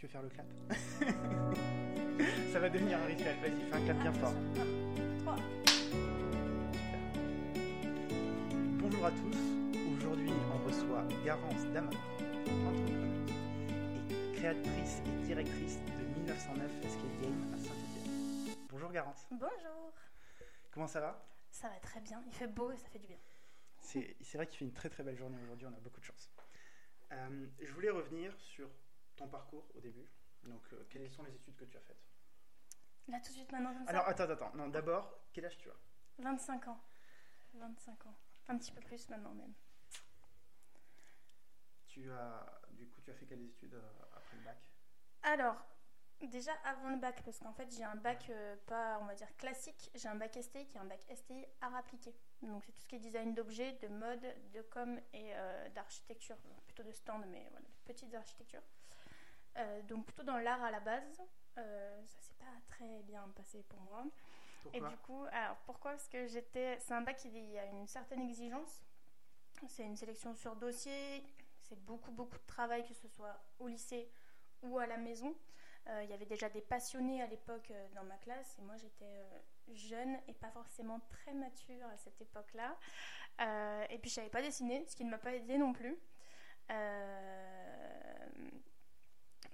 Tu veux faire le clap Ça va devenir un rituel. Vas-y, fais un clap bien fort. Bonjour à tous. Aujourd'hui, on reçoit Garance Dama, entrepreneuse et créatrice et directrice de 1909 Escape Game à Saint-Étienne. Bonjour Garance. Bonjour. Comment ça va? Ça va très bien. Il fait beau et ça fait du bien. C'est c'est vrai qu'il fait une très très belle journée aujourd'hui. On a beaucoup de chance. Euh, je voulais revenir sur ton parcours au début. Donc, euh, quelles sont les études que tu as faites? Là, tout de suite, maintenant, comme Alors, attends, attends. Non, d'abord, quel âge tu as? 25 ans. 25 ans. Un petit peu plus maintenant, même. Tu as, du coup, tu as fait quelles études euh, après le bac? Alors, déjà avant le bac, parce qu'en fait, j'ai un bac euh, pas, on va dire, classique. J'ai un bac STI qui est un bac STI art appliqué. Donc, c'est tout ce qui est design d'objets, de mode, de com et euh, d'architecture. Plutôt de stand, mais voilà, de petites architectures. Euh, donc, plutôt dans l'art à la base. Euh, ça s'est pas très bien passé pour moi. Et du coup, alors pourquoi? Parce que j'étais. C'est un bac qui a une certaine exigence. C'est une sélection sur dossier. C'est beaucoup, beaucoup de travail, que ce soit au lycée ou à la maison. Euh, il y avait déjà des passionnés à l'époque euh, dans ma classe et moi j'étais jeune et pas forcément très mature à cette époque-là. Et puis je savais pas dessiner, ce qui ne m'a pas aidé non plus. Euh,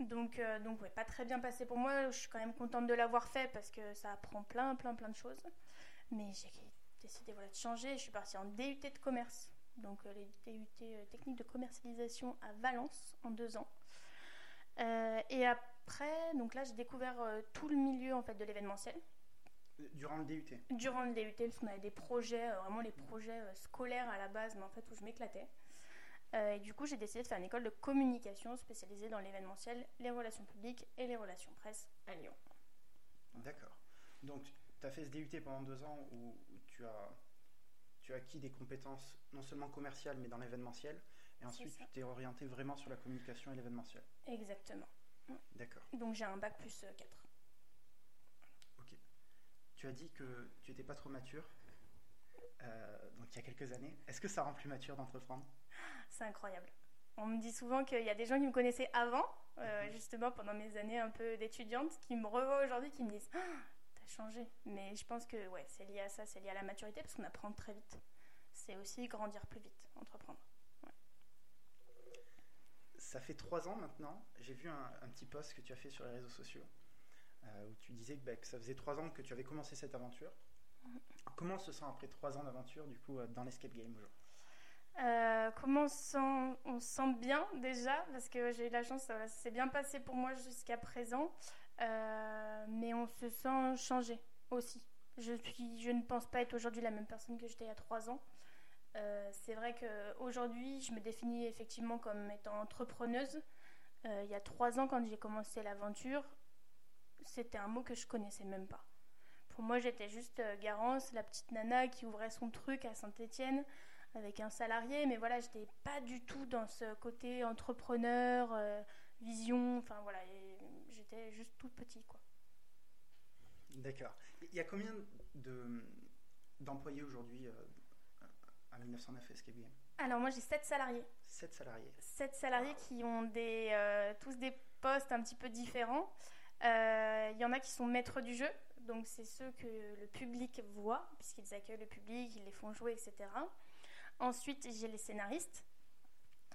donc, euh, donc ouais, pas très bien passé pour moi. Je suis quand même contente de l'avoir fait parce que ça apprend plein, plein, plein de choses. Mais j'ai décidé voilà, de changer. Je suis partie en DUT de commerce. Donc euh, les DUT euh, techniques de commercialisation à Valence en deux ans. Euh, et après, donc là j'ai découvert euh, tout le milieu en fait de l'événementiel Durant le DUT. durant le DUT parce qu'on avait des projets, vraiment les projets scolaires à la base, mais en fait où je m'éclatais. Euh, et du coup, j'ai décidé de faire une école de communication spécialisée dans l'événementiel, les relations publiques et les relations presse à Lyon. D'accord. Donc, tu as fait ce DUT pendant deux ans où, tu, as, tu as acquis des compétences non seulement commerciales, mais dans l'événementiel. Et ensuite, tu t'es orienté vraiment sur la communication et l'événementiel. Exactement. D'accord. Donc j'ai un bac plus euh, 4. Ok. Tu as dit que tu n'étais pas trop mature. euh, donc, il y a quelques années. Est-ce que ça rend plus mature d'entreprendre? C'est incroyable. On me dit souvent qu'il y a des gens qui me connaissaient avant, euh, Mhm. justement pendant mes années un peu d'étudiante, qui me revoient aujourd'hui, qui me disent ah, T'as changé. Mais je pense que ouais, c'est lié à ça, c'est lié à la maturité, parce qu'on apprend très vite. C'est aussi grandir plus vite, entreprendre. Ça fait trois ans maintenant. J'ai vu un, un petit post que tu as fait sur les réseaux sociaux euh, où tu disais que, bah, que ça faisait trois ans que tu avais commencé cette aventure. Comment on se sent après trois ans d'aventure du coup euh, dans l'escape game aujourd'hui? Euh, comment on se, sent, sent bien déjà Parce que j'ai eu la chance, ça s'est bien passé pour moi jusqu'à présent. Euh, mais on se sent changé aussi. Je, suis, je ne pense pas être aujourd'hui la même personne que j'étais il y a trois ans. Euh, c'est vrai qu'aujourd'hui, je me définis effectivement comme étant entrepreneuse. Il y a trois ans, quand j'ai commencé l'aventure, c'était un mot que je connaissais même pas. Pour moi, j'étais juste Garance, la petite nana qui ouvrait son truc à Saint-Étienne avec un salarié, mais voilà, j'étais pas du tout dans ce côté entrepreneur, euh, vision, enfin voilà, j'étais juste tout petit quoi. D'accord. Il y a combien de, d'employés aujourd'hui euh, à 1909 Escape Game? Alors moi j'ai sept salariés, Sept salariés. sept salariés qui ont des, euh, tous des postes un petit peu différents. Euh, Il y en a qui sont maîtres du jeu, donc c'est ceux que le public voit, puisqu'ils accueillent le public, ils les font jouer, etc. Ensuite, j'ai les scénaristes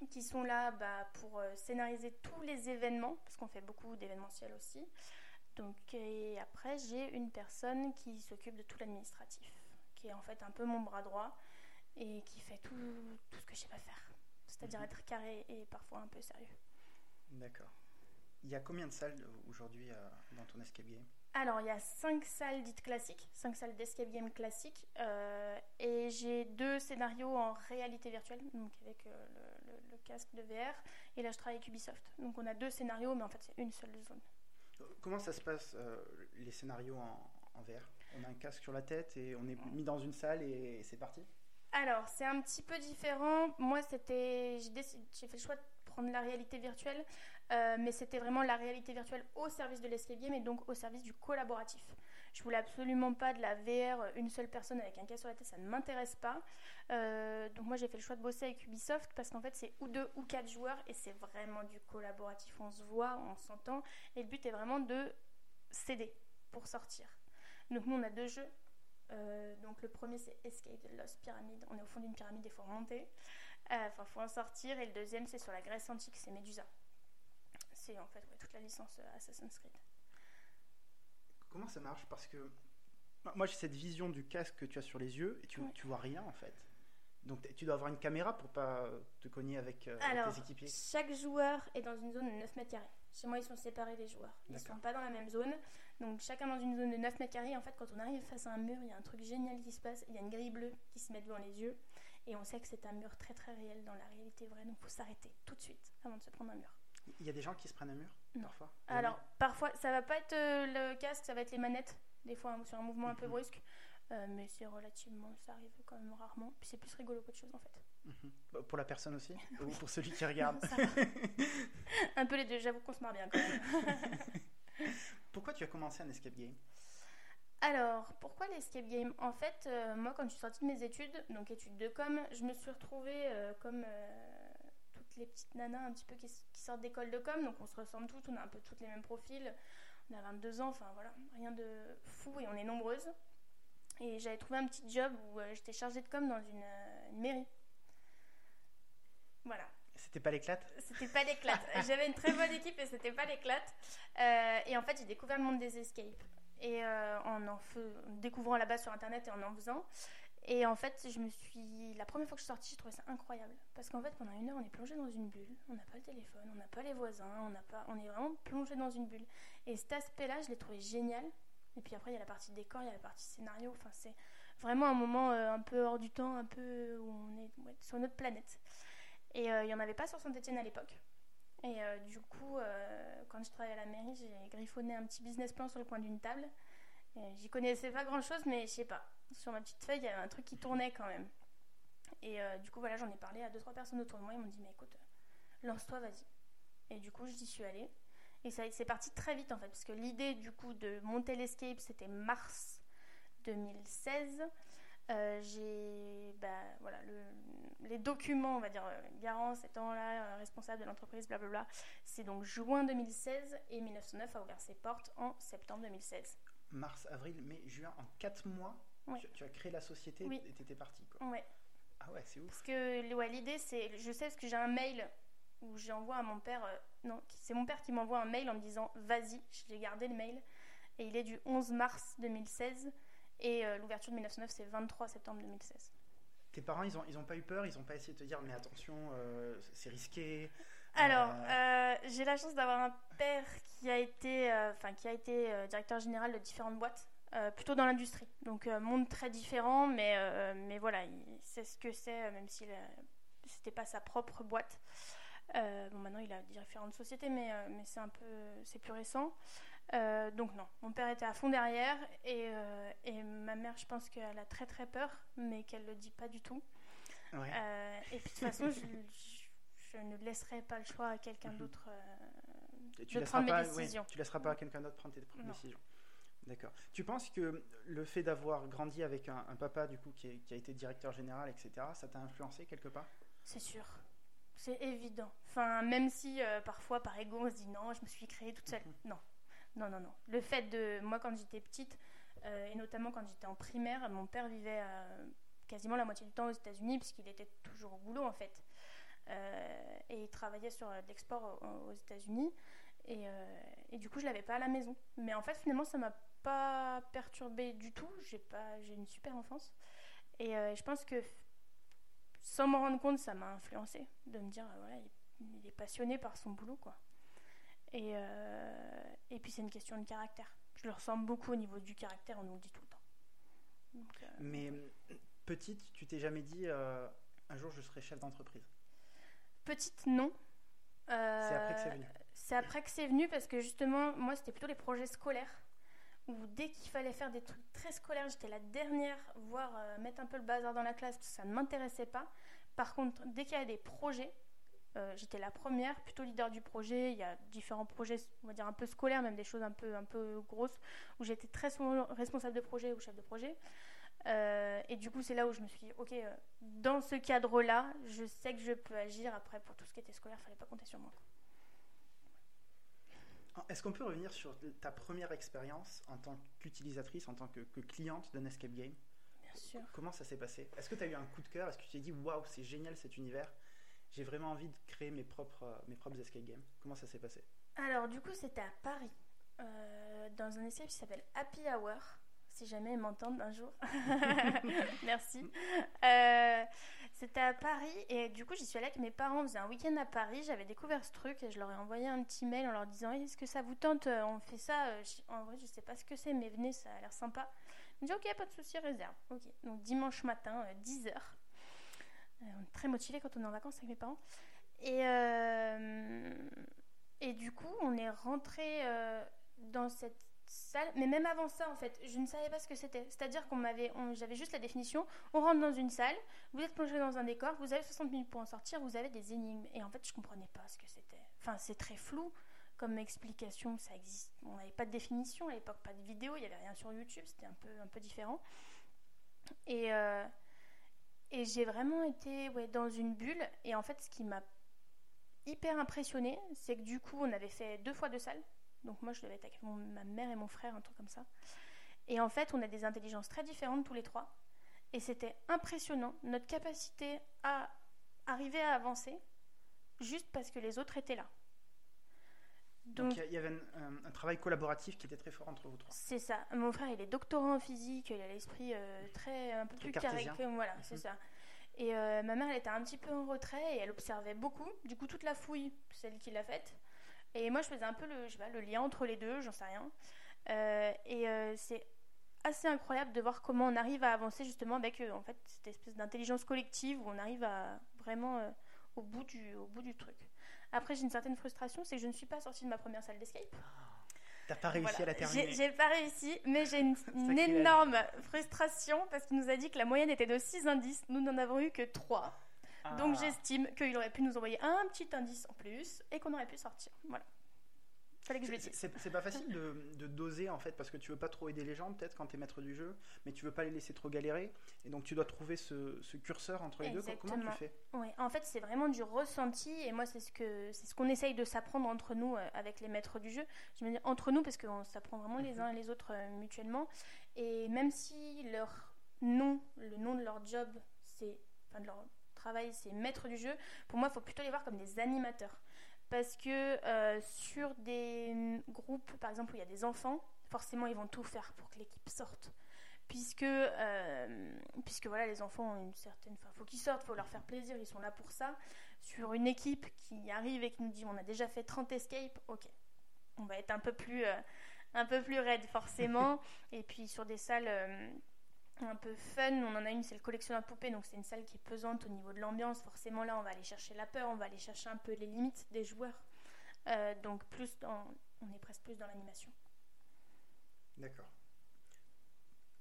qui sont là bah, pour euh, scénariser tous les événements, parce qu'on fait beaucoup d'événementiels aussi. Donc, et après, j'ai une personne qui s'occupe de tout l'administratif, qui est en fait un peu mon bras droit et qui fait tout, tout ce que je sais pas faire. C'est-à-dire Mhm. être carré et parfois un peu sérieux. D'accord. Il y a combien de salles euh, aujourd'hui euh, dans ton Escape Game Alors, il y a cinq salles dites classiques, cinq salles d'escape game classiques, euh, et j'ai deux scénarios en réalité virtuelle, donc avec euh, le, le- le casque de VR, et là je travaille avec Ubisoft. Donc on a deux scénarios, mais en fait c'est une seule zone. Comment ça se passe euh, les scénarios en, en VR On a un casque sur la tête et on est mis dans une salle et c'est parti? Alors, c'est un petit peu différent. Moi, c'était, j'ai fait le choix de prendre la réalité virtuelle, euh, mais c'était vraiment la réalité virtuelle au service de l'escape game et donc au service du collaboratif. Je voulais absolument pas de la VR, une seule personne avec un casque sur la tête, ça ne m'intéresse pas. Euh, donc moi j'ai fait le choix de bosser avec Ubisoft parce qu'en fait c'est ou deux ou quatre joueurs et c'est vraiment du collaboratif, on se voit, on s'entend. Et le but est vraiment de s'aider pour sortir. Donc nous on a deux jeux. Euh, donc le premier c'est Escape the Lost Pyramid. On est au fond d'une pyramide et il faut remonter. Euh, enfin, faut en sortir. Et le deuxième c'est sur la Grèce antique, c'est Medusa. C'est en fait toute la licence Assassin's Creed. Comment ça marche? Parce que moi j'ai cette vision du casque que tu as sur les yeux et tu, tu vois rien en fait. Donc tu dois avoir une caméra pour pas te cogner avec, euh, tes équipiers. Chaque joueur est dans une zone de 9 mètres carrés. Chez moi, ils sont séparés les joueurs. Ils ne sont pas dans la même zone. Donc chacun dans une zone de 9 mètres carrés. En fait, quand on arrive face à un mur, il y a un truc génial qui se passe. Il y a une grille bleue qui se met devant les yeux. Et on sait que c'est un mur très très réel dans la réalité vraie. Donc il faut s'arrêter tout de suite avant de se prendre un mur. Il y a des gens qui se prennent un mur parfois Alors, parfois, ça va pas être euh, le casque, ça va être les manettes. Des fois, sur un mouvement un peu mhm. brusque. Euh, mais c'est relativement, ça arrive quand même rarement. Puis c'est plus rigolo qu'autre chose en fait. Mhm. Bah, pour la personne aussi Ou pour celui qui regarde Un peu les deux, j'avoue qu'on se marre bien quand même. pourquoi tu as commencé un escape game? Alors, pourquoi l'escape game? En fait, euh, moi, quand je suis sortie de mes études, donc études de com, je me suis retrouvée comme toutes les petites nanas un petit peu qui, qui sortent d'école de com, donc on se ressemble toutes, on a un peu toutes les mêmes profils, on a 22 ans, enfin voilà, rien de fou et on est nombreuses. Et j'avais trouvé un petit job où euh, j'étais chargée de com dans une, euh, mairie. Voilà. C'était pas l'éclate? C'était pas l'éclate. J'avais une très bonne équipe et c'était pas l'éclate. Euh, et en fait, j'ai découvert le monde des escapes. Et en en découvrant la base sur internet et en en faisant. Et en fait, je me suis. La première fois que je suis sortie, je trouvais ça incroyable. Parce qu'en fait, pendant une heure, on est plongé dans une bulle. On n'a pas le téléphone, on n'a pas les voisins, on, n'a pas... on est vraiment plongé dans une bulle. Et cet aspect-là, je l'ai trouvé génial. Et puis après, il y a la partie décor, il y a la partie scénario. Enfin, c'est vraiment un moment euh, un peu hors du temps, un peu où on est sur notre planète. Et euh, il n'y en avait pas sur Saint-Etienne à l'époque. Et euh, du coup, quand je travaillais à la mairie, j'ai griffonné un petit business plan sur le coin d'une table. J'y connaissais pas grand chose, mais je sais pas. Sur ma petite feuille, il y avait un truc qui tournait quand même. Et du coup, voilà, j'en ai parlé à deux, trois personnes autour de moi. Ils m'ont dit, mais écoute, lance-toi, vas-y. Et du coup, j'y suis allée. Et c'est parti très vite en fait, parce que l'idée du coup de monter l'escape, c'était mars 2016. Euh, j'ai bah, voilà, les documents, on va dire, euh, Garance étant là, euh, responsable de l'entreprise, blablabla. C'est donc juin 2016 et 1909 a ouvert ses portes en septembre 2016. Mars, avril, mai, juin, en 4 mois, tu, as créé la société et tu étais parti. Quoi. Ouais. Ah ouais, c'est ouf. Parce que ouais, l'idée, c'est, je sais parce que j'ai un mail où j'envoie à mon père, euh, non, c'est mon père qui m'envoie un mail en me disant vas-y, je l'ai gardé le mail, et il est du 11 mars 2016, et euh, l'ouverture de 1909 c'est 23 septembre 2016. Tes parents, ils ont, ils ont pas eu peur, ils ont pas essayé de te dire mais attention, euh, c'est risqué. Alors, j'ai la chance d'avoir un père qui a été, enfin qui a été directeur général de différentes boîtes. Plutôt dans l'industrie. Donc, monde très différent, mais, mais voilà, il sait ce que c'est, même si c'était pas sa propre boîte. Euh, bon, maintenant il a différentes sociétés, mais, euh, mais c'est un peu, c'est plus récent. Euh, donc non, mon père était à fond derrière et, et ma mère, je pense qu'elle a très très peur, mais qu'elle le dit pas du tout. et puis de toute façon, je, je, ne laisserai pas le choix à quelqu'un mhm. d'autre de prendre mes décisions. tu laisseras pas à quelqu'un d'autre prendre tes décisions. D'accord. Tu penses que le fait d'avoir grandi avec un, papa du coup qui, qui, a été directeur général, etc., ça t'a influencé quelque part? C'est sûr. C'est évident. Enfin, même si euh, parfois par ego on se dit non, je me suis créée toute seule. Mhm. Non, non, non, non. Le fait de moi quand j'étais petite euh, et notamment quand j'étais en primaire, mon père vivait euh, quasiment la moitié du temps aux États-Unis puisqu'il était toujours au boulot en fait. et il travaillait sur l'export aux, États-Unis. Et, et, du coup, je l'avais pas à la maison. Mais en fait, finalement, ça m'a pas perturbée du tout. J'ai pas, j'ai une super enfance. Et je pense que sans m'en rendre compte, ça m'a influencé de me dire, voilà, il, est passionné par son boulot, quoi. Et, euh, et puis c'est une question de caractère. Je le ressens beaucoup au niveau du caractère, on nous le dit tout le temps. Euh, Mais petite, tu t'es jamais dit, euh, un jour je serai chef d'entreprise? Petite, non. c'est après que c'est venu. C'est après que c'est venu parce que justement, moi, c'était plutôt les projets scolaires dès qu'il fallait faire des trucs très scolaires, j'étais la dernière, voire mettre un peu le bazar dans la classe, ça ne m'intéressait pas. Par contre, dès qu'il y a des projets, Euh, j'étais la première, plutôt leader du projet. Il y a différents projets, on va dire un peu scolaires, même des choses un peu, grosses, où j'étais très responsable de projet ou chef de projet. Euh, et du coup, c'est là où je me suis dit, ok, euh, dans ce cadre-là, je sais que je peux agir. Après, pour tout ce qui était scolaire, il fallait pas compter sur moi. Est-ce qu'on peut revenir sur ta première expérience en tant qu'utilisatrice, en tant que, que cliente d'un escape game? Bien sûr. Comment ça s'est passé? Est-ce que tu as eu un coup de cœur? Est-ce que tu t'es dit, waouh, c'est génial cet univers J'ai vraiment envie de créer mes propres, mes propres escape games? Comment ça s'est passé? Alors, du coup, c'était à Paris, euh, dans un escape qui s'appelle Happy Hour si jamais ils m'entendent un jour. Merci. Euh, c'était à Paris et du coup j'y suis allée avec mes parents. On faisait un week-end à Paris. J'avais découvert ce truc et je leur ai envoyé un petit mail en leur disant Est-ce que ça vous tente On fait ça. Euh, en vrai, je sais pas ce que c'est, mais venez, ça a l'air sympa. Ils m'ont dit Ok, pas de souci, réserve. Ok. Donc dimanche matin, 10h. Euh, on est très motivés quand on est en vacances avec mes parents. Et, et du coup, on est rentré dans cette Mais même avant ça, en fait, je ne savais pas ce que c'était. C'est-à-dire qu'on m'avait, j'avais juste la définition. On rentre dans une salle, vous êtes plongé dans un décor, vous avez 60 minutes pour en sortir, vous avez des énigmes. Et en fait, je comprenais pas ce que c'était. Enfin, c'est très flou comme explication. Ça existe. On n'avait pas de définition à l'époque, pas de vidéo, il y avait rien sur YouTube. C'était un peu, un peu différent. Et euh, et j'ai vraiment été ouais, dans une bulle. Et en fait, ce qui m'a hyper impressionnée, c'est que du coup, on avait fait deux fois de salle. Donc moi, je devais être avec ma mère et mon frère, un truc comme ça. Et en fait, on a des intelligences très différentes tous les trois. Et c'était impressionnant, notre capacité à arriver à avancer, juste parce que les autres étaient là. Donc il y avait un, travail collaboratif qui était très fort entre vous trois. C'est ça. Mon frère, il est doctorant en physique, il a l'esprit euh, très un peu plus carré. Voilà, c'est mhm. ça. Et euh, ma mère, elle était un petit peu en retrait et elle observait beaucoup. Du coup, toute la fouille, celle qui l'a faite. Et moi, je faisais un peu le, je sais pas, le lien entre les deux, j'en sais rien. Euh, et euh, c'est assez incroyable de voir comment on arrive à avancer justement avec euh, en fait, cette espèce d'intelligence collective où on arrive à vraiment au, bout du, au bout du truc. Après, j'ai une certaine frustration, c'est que je ne suis pas sortie de ma première salle d'escape. T'as pas réussi à la terminer J'ai pas réussi, mais j'ai une, énorme frustration parce qu'il nous a dit que la moyenne était de 6 indices. Nous n'en avons eu que 3. Donc ah. j'estime qu'il aurait pu nous envoyer un petit indice en plus et qu'on aurait pu sortir. Voilà. Fallait que je le dise. C'est pas facile de, doser en fait parce que tu veux pas trop aider les gens peut-être quand tu es maître du jeu, mais tu veux pas les laisser trop galérer et donc tu dois trouver ce, curseur entre les deux. Comment tu fais? Oui, en fait c'est vraiment du ressenti et moi c'est ce que c'est ce qu'on essaye de s'apprendre entre nous euh, avec les maîtres du jeu. Je me dis entre nous parce qu'on s'apprend vraiment les uns et les autres euh, mutuellement et même si leur nom, le nom de leur job, c'est enfin de leur travail, c'est maître du jeu. Pour moi, il faut plutôt les voir comme des animateurs. Parce que euh, sur des groupes, par exemple, où il y a des enfants, forcément, ils vont tout faire pour que l'équipe sorte. Puisque, euh, puisque voilà, les enfants ont une certaine. Enfin, faut qu'ils sortent, faut leur faire plaisir, ils sont là pour ça. Sur une équipe qui arrive et qui nous dit on a déjà fait 30 escapes, ok, on va être un peu plus, euh, un peu plus raide forcément. et puis sur des salles un peu fun. On en a une, c'est le collectionneur de poupées, donc c'est une salle qui est pesante au niveau de l'ambiance. Forcément, là, on va aller chercher la peur, on va aller chercher un peu les limites des joueurs. Euh, donc, plus dans, on est presque plus dans l'animation. D'accord.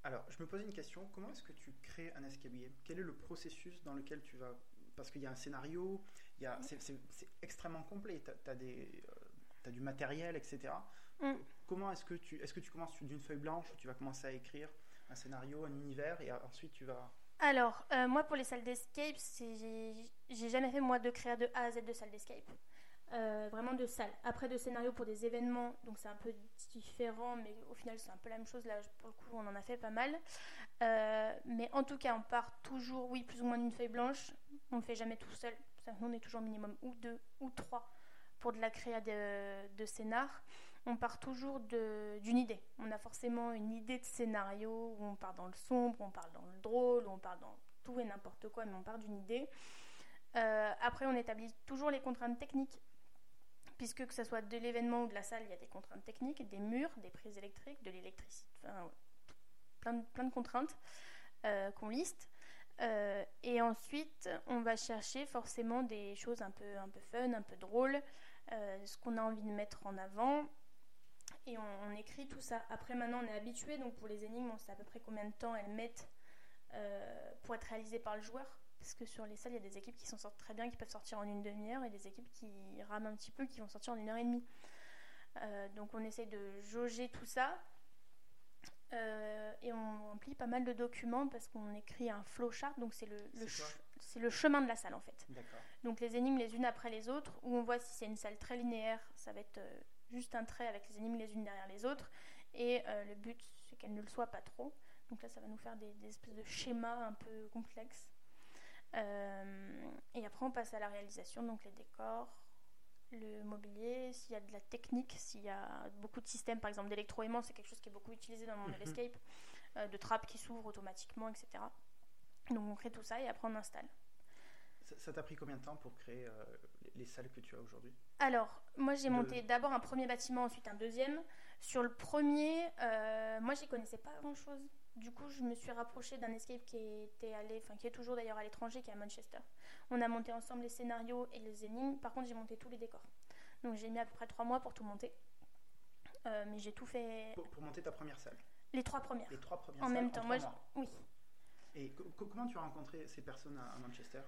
Alors, je me posais une question. Comment est-ce que tu crées un game? Quel est le processus dans lequel tu vas? Parce qu'il y a un scénario, il y a... c'est, extrêmement complet. Tu as, des, euh, du matériel, etc. Mm. Comment est-ce que tu est-ce que tu commences d'une feuille blanche ou tu vas commencer à écrire? Un scénario, un univers, et ensuite tu vas. Alors, euh, moi pour les salles d'escape, j'ai jamais fait moi de créer de A à Z de salles d'escape. Euh, vraiment de salles. Après de scénarios pour des événements, donc c'est un peu différent, mais au final c'est un peu la même chose. Là, pour le coup, on en a fait pas mal. Euh, mais en tout cas, on part toujours, oui, plus ou moins d'une feuille blanche. On ne fait jamais tout seul. on est toujours minimum ou deux ou trois pour de la créa de, de scénar on part toujours d'une idée. On a forcément une idée de scénario où on part dans le sombre, on part dans le drôle, on part dans tout et n'importe quoi, mais on part d'une idée. Euh, après, on établit toujours les contraintes techniques, puisque que ce soit de l'événement ou de la salle, il y a des contraintes techniques, des murs, des prises électriques, de l'électricité, enfin, plein, de, contraintes euh, qu'on liste. Euh, et ensuite, on va chercher forcément des choses un peu, un peu fun, un peu drôles, ce qu'on a envie de mettre en avant et on, écrit tout ça. Après, maintenant, on est habitué, donc pour les énigmes, on sait à peu près combien de temps elles mettent euh, pour être réalisées par le joueur. Parce que sur les salles, il y a des équipes qui s'en sortent très bien, qui peuvent sortir en une demi-heure, et des équipes qui rament un petit peu, qui vont sortir en une heure et demie. Euh, donc on essaye de jauger tout ça. Euh, et on remplit pas mal de documents parce qu'on écrit un flowchart, donc c'est le, le, le chemin de la salle en fait. Donc les énigmes les unes après les autres, où on voit si c'est une salle très linéaire, ça va être juste un trait avec les énigmes les unes derrière les autres. Et le but, c'est qu'elle ne le soit pas trop. Donc là, ça va nous faire des, des espèces de schémas un peu complexes. et après, on passe à la réalisation, donc les décors, le mobilier, s'il y a de la technique, s'il y a beaucoup de systèmes, par exemple d'électroaimant, c'est quelque chose qui est beaucoup utilisé dans le monde de mhm. l'escape, euh, de trappes qui s'ouvrent automatiquement, etc. Donc on crée tout ça et après on installe. Ça t'a pris combien de temps pour créer euh, les salles que tu as aujourd'hui? Alors, moi j'ai monté d'abord un premier bâtiment, ensuite un deuxième. Sur le premier, euh, moi j'y connaissais pas grand chose. Du coup, je me suis rapprochée d'un escape qui était allé, enfin qui est toujours d'ailleurs à l'étranger, qui est à Manchester. On a monté ensemble les scénarios et les énigmes. Par contre, j'ai monté tous les décors. Donc j'ai mis à peu près trois mois pour tout monter. Euh, mais j'ai tout fait. Pour, monter ta première salle? Les trois premières. Les trois premières en même temps. moi, oui. Et comment tu as rencontré ces personnes à, Manchester?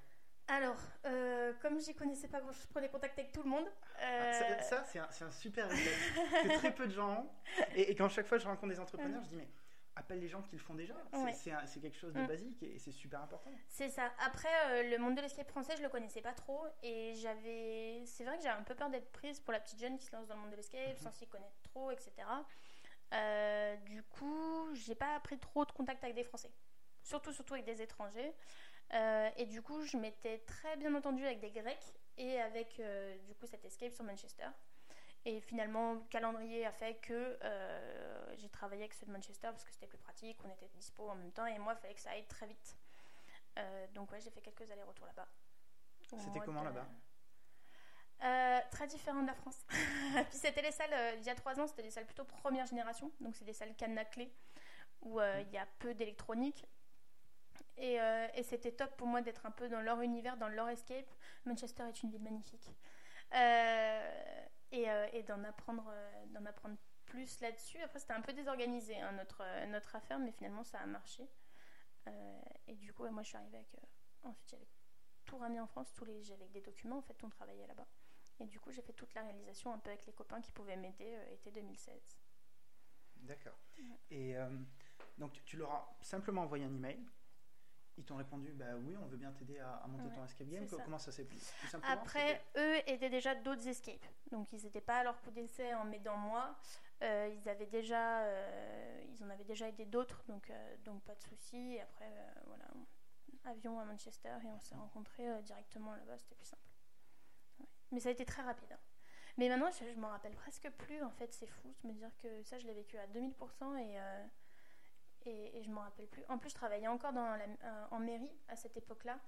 Alors, euh, comme j'y connaissais pas grand chose, je prenais contact avec tout le monde. Ah, ça, c'est un, super que très peu de gens ont. Et, et, quand chaque fois je rencontre des entrepreneurs, je dis mais appelle les gens qui le font déjà. C'est quelque chose de mm. basique et c'est super important. C'est ça. Après, euh, le monde de l'escape français, je le connaissais pas trop et j'avais. C'est vrai que j'avais un peu peur d'être prise pour la petite jeune qui se lance dans le monde de l'escape mm-hmm. sans s'y connaître trop, etc. Euh, du coup, j'ai pas pris trop de contact avec des Français, surtout surtout avec des étrangers. Euh, et du coup, je m'étais très bien entendue avec des Grecs et avec du coup cet escape sur Manchester. Et finalement, le calendrier a fait que euh, j'ai travaillé avec ceux de Manchester parce que c'était plus pratique, on était dispo en même temps et moi, il fallait que ça aille très vite. Euh, donc ouais, j'ai fait quelques allers-retours là-bas. C'était comment là-bas euh, Très différent de la France. Puis c'était les salles, il y a trois ans, c'était des salles plutôt première génération, donc c'est des salles cadenas clés où il y a peu d'électronique. Et, et c'était top pour moi d'être un peu dans leur univers, dans leur escape. Manchester est une ville magnifique. Euh, euh, et, d'en apprendre, euh, d'en apprendre plus là-dessus. Après, c'était un peu désorganisé hein, notre, euh, notre affaire, mais finalement, ça a marché. et du coup, moi, je suis arrivée avec. ensuite, j'avais tout ramené en France, tous les, j'avais des documents, en fait, on travaillait là-bas. Et du coup, j'ai fait toute la réalisation un peu avec les copains qui pouvaient m'aider été 2016. D'accord. Et donc, tu leur as simplement envoyé un email ils t'ont répondu bah oui on veut bien t'aider à, monter ton escape game comment ça s'est passé après eux étaient déjà d'autres escapes. Donc ils n'étaient pas à leur coup d'essai en m'aidant moi. Euh, ils avaient déjà euh, ils en avaient déjà aidé d'autres donc euh, donc pas de souci. Après voilà avion à Manchester et on s'est rencontrés directement là-bas c'était plus simple. Mais ça a été très rapide hein. mais maintenant je, je m'en rappelle presque plus en fait c'est fou de me dire que ça je l'ai vécu à 2000% et et, et je m'en rappelle plus. En plus, je travaillais encore dans euh, en mairie à cette époque-là.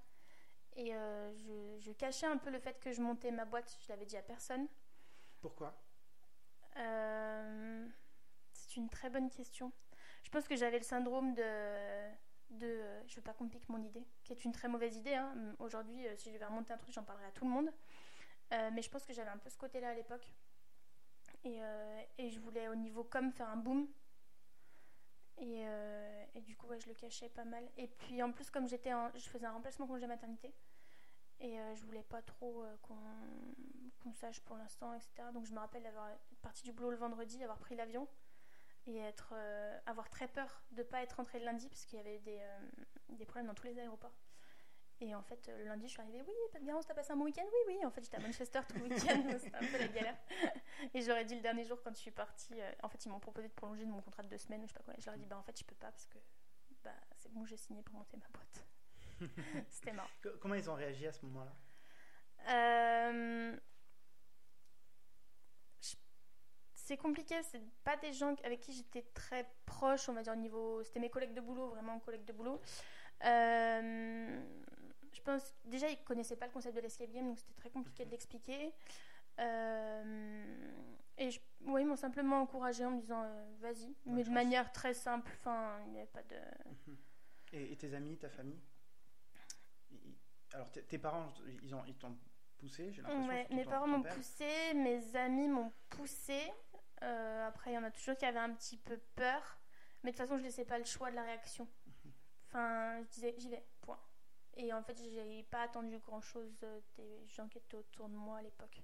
Et euh, je, cachais un peu le fait que je montais ma boîte. Je l'avais dit à personne. Pourquoi? Euh, C'est une très bonne question. Je pense que j'avais le syndrome de, de je veux pas qu'on pique mon idée, qui est une très mauvaise idée. Hein. Aujourd'hui, si je vais remonter un truc, j'en parlerai à tout le monde. mais je pense que j'avais un peu ce côté-là à l'époque. Et, et, je voulais au niveau com faire un boom et, euh, et, du coup, je le cachais pas mal. Et puis en plus, comme j'étais je faisais un remplacement congé maternité. Et euh, je voulais pas trop euh, qu'on sache pour l'instant, etc. Donc je me rappelle d'avoir parti du boulot le vendredi, avoir pris l'avion et être, avoir très peur de pas être rentrée le lundi parce qu'il y avait des, des problèmes dans tous les aéroports. Et en fait, le lundi, je suis arrivée, oui, pas de garance, t'as passé un bon week-end? Oui, oui. En fait, j'étais à Manchester tout le week-end, c'était un peu la galère. Et j'aurais dit le dernier jour, quand je suis partie, euh, en fait, ils m'ont proposé de prolonger mon contrat de deux semaines, je sais pas quoi. Et je leur ai dit, bah en fait, je peux pas parce que bah, c'est bon, j'ai signé pour monter ma boîte. c'était marrant. Comment ils ont réagi à ce moment-là? Euh, C'est compliqué, c'est pas des gens avec qui j'étais très proche, on va dire, au niveau. C'était mes collègues de boulot, vraiment collègues de boulot. Euh, je pense déjà ils connaissaient pas le concept de l'escape game donc c'était très compliqué de l'expliquer euh, et je, ils m'ont simplement encouragé en me disant euh, vas-y. Mais de manière très simple enfin il n'y avait pas de et, tes amis ta famille? Alors tes parents ils ont ils t'ont poussé j'ai l'impression ouais, mes parents m'ont poussé mes amis m'ont poussé. Euh, après il y en a toujours qui avaient un petit peu peur. Mais de toute façon je laissais pas le choix de la réaction. Mhm. enfin je disais j'y vais point. Et en fait, j'ai pas attendu grand chose des gens qui étaient autour de moi à l'époque.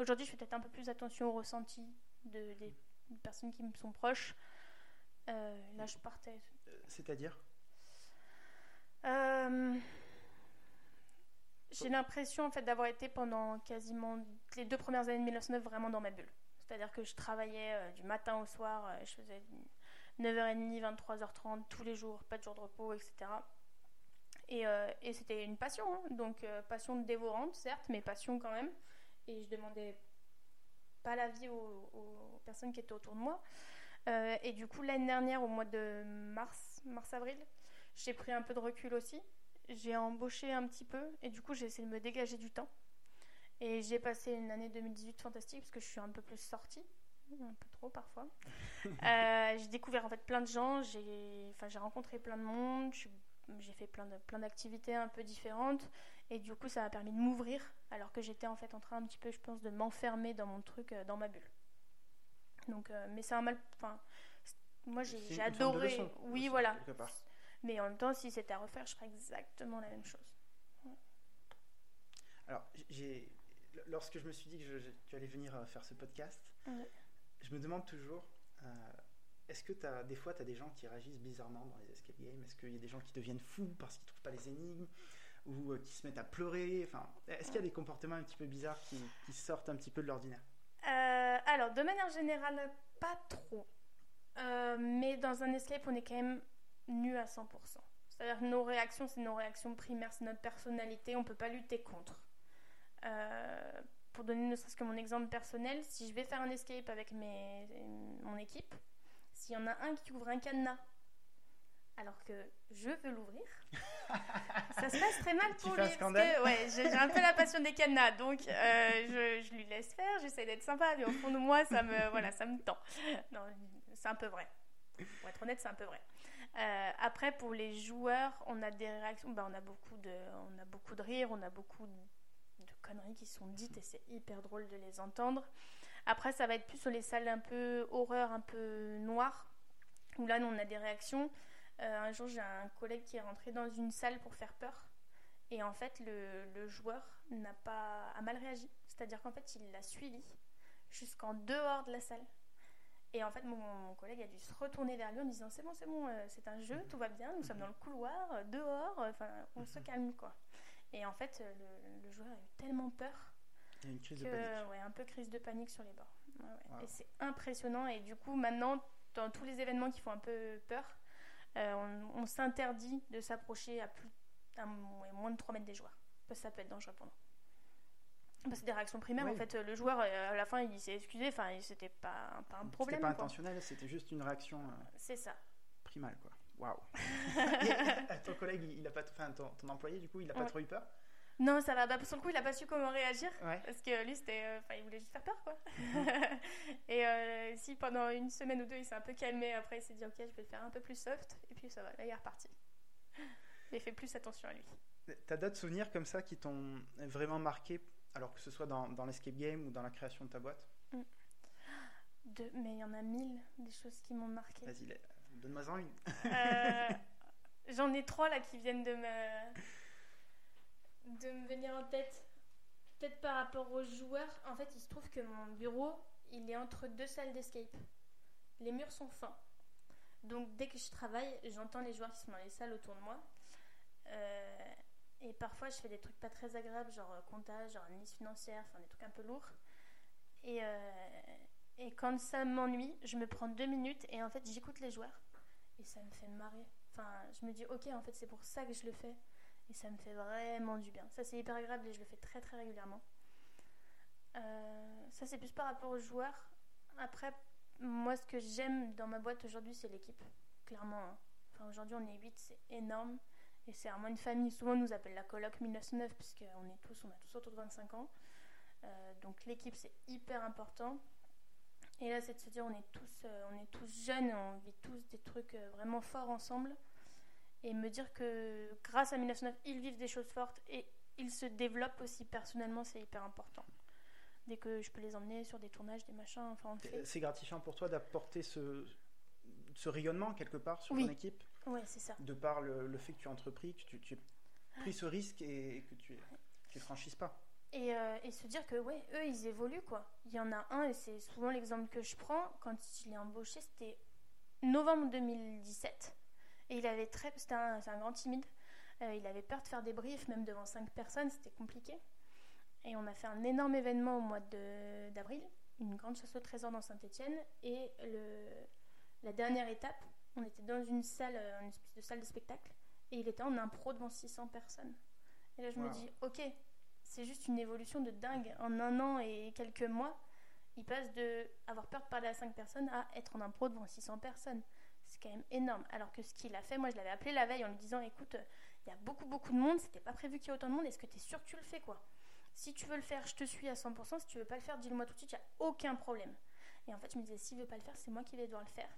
Aujourd'hui, je fais peut-être un peu plus attention au ressenti de, des personnes qui me sont proches. là, je partais. C'est-à-dire? J'ai l'impression en fait d'avoir été pendant quasiment les deux premières années de 1909 vraiment dans ma bulle. C'est-à-dire que je travaillais euh, du matin au soir, euh, je faisais 9h30, 23h30 tous les jours, pas de jour de repos, etc. Et, euh, et c'était une passion, hein. donc passion dévorante certes, mais passion quand même. Et je demandais pas la vie aux, aux personnes qui étaient autour de moi. et du coup, l'année dernière, au mois de mars, mars-avril, j'ai pris un peu de recul aussi j'ai embauché un petit peu et du coup j'ai essayé de me dégager du temps. Et j'ai passé une année 2018 fantastique parce que je suis un peu plus sortie, un peu trop parfois. euh, j'ai découvert en fait plein de gens, j'ai enfin, rencontré plein de monde, j'ai fait plein plein d'activités un peu différentes et du coup ça m'a permis de m'ouvrir alors que j'étais en fait en train un petit peu je pense de m'enfermer dans mon truc, euh, dans ma bulle. Donc, euh, mais c'est un mal. Enfin, moi j'ai adoré. oui, voilà. Mais en même temps, si c'était à refaire, je ferais exactement la même chose. Alors, j'ai, lorsque je me suis dit que tu allais venir euh, faire ce podcast, je me demande toujours, euh, est-ce que as, des fois, tu as des gens qui réagissent bizarrement dans les escape games? Est-ce qu'il y a des gens qui deviennent fous parce qu'ils ne trouvent pas les énigmes? Ou euh, qui se mettent à pleurer enfin, Est-ce qu'il y a des comportements un petit peu bizarres qui, qui sortent un petit peu de l'ordinaire? Alors, de manière générale, pas trop. mais dans un escape, on est quand même nu à 100%. C'est-à-dire nos réactions, c'est nos réactions primaires, c'est notre personnalité, on ne peut pas lutter contre. Euh, pour donner ne serait-ce que mon exemple personnel, si je vais faire un escape avec mes, mon équipe, s'il y en a un qui ouvre un cadenas alors que je veux l'ouvrir, ça se passe très mal pour lui. Parce que, ouais, j'ai un peu la passion des cadenas, donc euh, je, je, lui laisse faire, j'essaie d'être sympa, mais au fond de moi, ça me, voilà, ça me tend. C'est un peu vrai. Pour être honnête, c'est un peu vrai. Euh, après, pour les joueurs, on a des réactions. Ben, on, a beaucoup de, on a beaucoup de rires, on a beaucoup de, conneries qui sont dites et c'est hyper drôle de les entendre. Après, ça va être plus sur les salles un peu horreur, un peu noires, où là, nous, on a des réactions. Euh, un jour, j'ai un collègue qui est rentré dans une salle pour faire peur. Et en fait, le, le joueur n'a pas a mal réagi. C'est-à-dire qu'en fait, il l'a suivi jusqu'en dehors de la salle. Et en fait, mon, collègue a dû se retourner vers lui en disant C'est bon, c'est bon, euh, c'est un jeu, tout va bien, nous sommes dans le couloir, euh, dehors, euh, enfin, on se calme, quoi. Et en fait, le, joueur a eu tellement peur. Il y a une crise de panique. Ouais, un peu crise de panique sur les bords. Et c'est impressionnant. Et du coup, maintenant, dans tous les événements qui font un peu peur, on, s'interdit de s'approcher à, plus, à moins de 3 mètres des joueurs. Parce que ça peut être dangereux pour nous c'est des réactions primaires. En fait, le joueur, euh, à la fin, il s'est excusé. Enfin, c'était pas, pas un problème. C'était pas intentionnel, c'était juste une réaction. Euh, c'est ça. Primale, quoi. Waouh. ton collègue, il a pas, enfin, ton, ton, employé, du coup, il a pas trop eu peur? Non, ça va. Bah, sur le coup, il a pas su comment réagir. Parce que lui, c'était, euh, il voulait juste faire peur, quoi. et si pendant une semaine ou deux, il s'est un peu calmé, après, il s'est dit, ok, je vais le faire un peu plus soft. Et puis ça va. Là, il est reparti. Il fait plus attention à lui. T'as d'autres souvenirs comme ça qui t'ont vraiment marqué alors que ce soit dans, dans l'escape game ou dans la création de ta boîte? Mm. de, Mais il y en a mille, des choses qui m'ont marqué. Vas-y, donne-moi-en une. Euh, j'en ai trois là qui viennent de me, de me venir en tête. Peut-être par rapport aux joueurs. En fait, il se trouve que mon bureau, il est entre deux salles d'escape. Les murs sont fins. Donc dès que je travaille, j'entends les joueurs qui sont dans les salles autour de moi. Euh, et parfois, je fais des trucs pas très agréables, genre euh, comptage, genre analyse financière, enfin des trucs un peu lourds. Et, euh, et quand ça m'ennuie, je me prends deux minutes et en fait, j'écoute les joueurs. Et ça me fait marrer. Enfin, je me dis, ok, en fait, c'est pour ça que je le fais. Et ça me fait vraiment du bien. Ça, c'est hyper agréable et je le fais très très régulièrement. Euh, ça, c'est plus par rapport aux joueurs. Après, moi, ce que j'aime dans ma boîte aujourd'hui, c'est l'équipe. Clairement. Hein. Enfin, aujourd'hui, on est 8, c'est énorme. Et c'est vraiment une famille. Souvent, on nous appelle la coloc 1909 puisqu'on est tous, on a tous autour de 25 ans. Euh, donc l'équipe, c'est hyper important. Et là, c'est de se dire, on est tous, euh, on est tous jeunes, on vit tous des trucs vraiment forts ensemble. Et me dire que grâce à 1909, ils vivent des choses fortes et ils se développent aussi personnellement, c'est hyper important. Dès que je peux les emmener sur des tournages, des machins, enfin. C'est gratifiant pour toi d'apporter ce, ce rayonnement quelque part sur ton équipe? Oui, c'est ça. De par le, fait que tu as entrepris, que tu, pris ce risque et, que tu ne franchisses pas. Et, euh, et, se dire que, ouais, eux, ils évoluent, quoi. Il y en a un, et c'est souvent l'exemple que je prends, quand il est embauché, c'était novembre 2017. Et il avait très. C'était un, un, grand timide. Euh, il avait peur de faire des briefs, même devant cinq personnes, c'était compliqué. Et on a fait un énorme événement au mois d'avril, une grande chasse au trésor dans Saint-Etienne. Et le, la dernière étape, on était dans une salle, une espèce de salle de spectacle, et il était en impro devant 600 personnes. Et là, je me dis, ok, c'est juste une évolution de dingue. En un an et quelques mois, il passe de avoir peur de parler à 5 personnes à être en impro devant 600 personnes. C'est quand même énorme. Alors que ce qu'il a fait, moi, je l'avais appelé la veille en lui disant, écoute, il y a beaucoup, beaucoup de monde, c'était pas prévu qu'il y ait autant de monde, est-ce que tu es sûr que tu le fais, quoi? Si tu veux le faire, je te suis à 100%, si tu veux pas le faire, dis-le moi tout de suite, il n'y a aucun problème. Et en fait, je me disais, s'il veut pas le faire, c'est moi qui vais devoir le faire.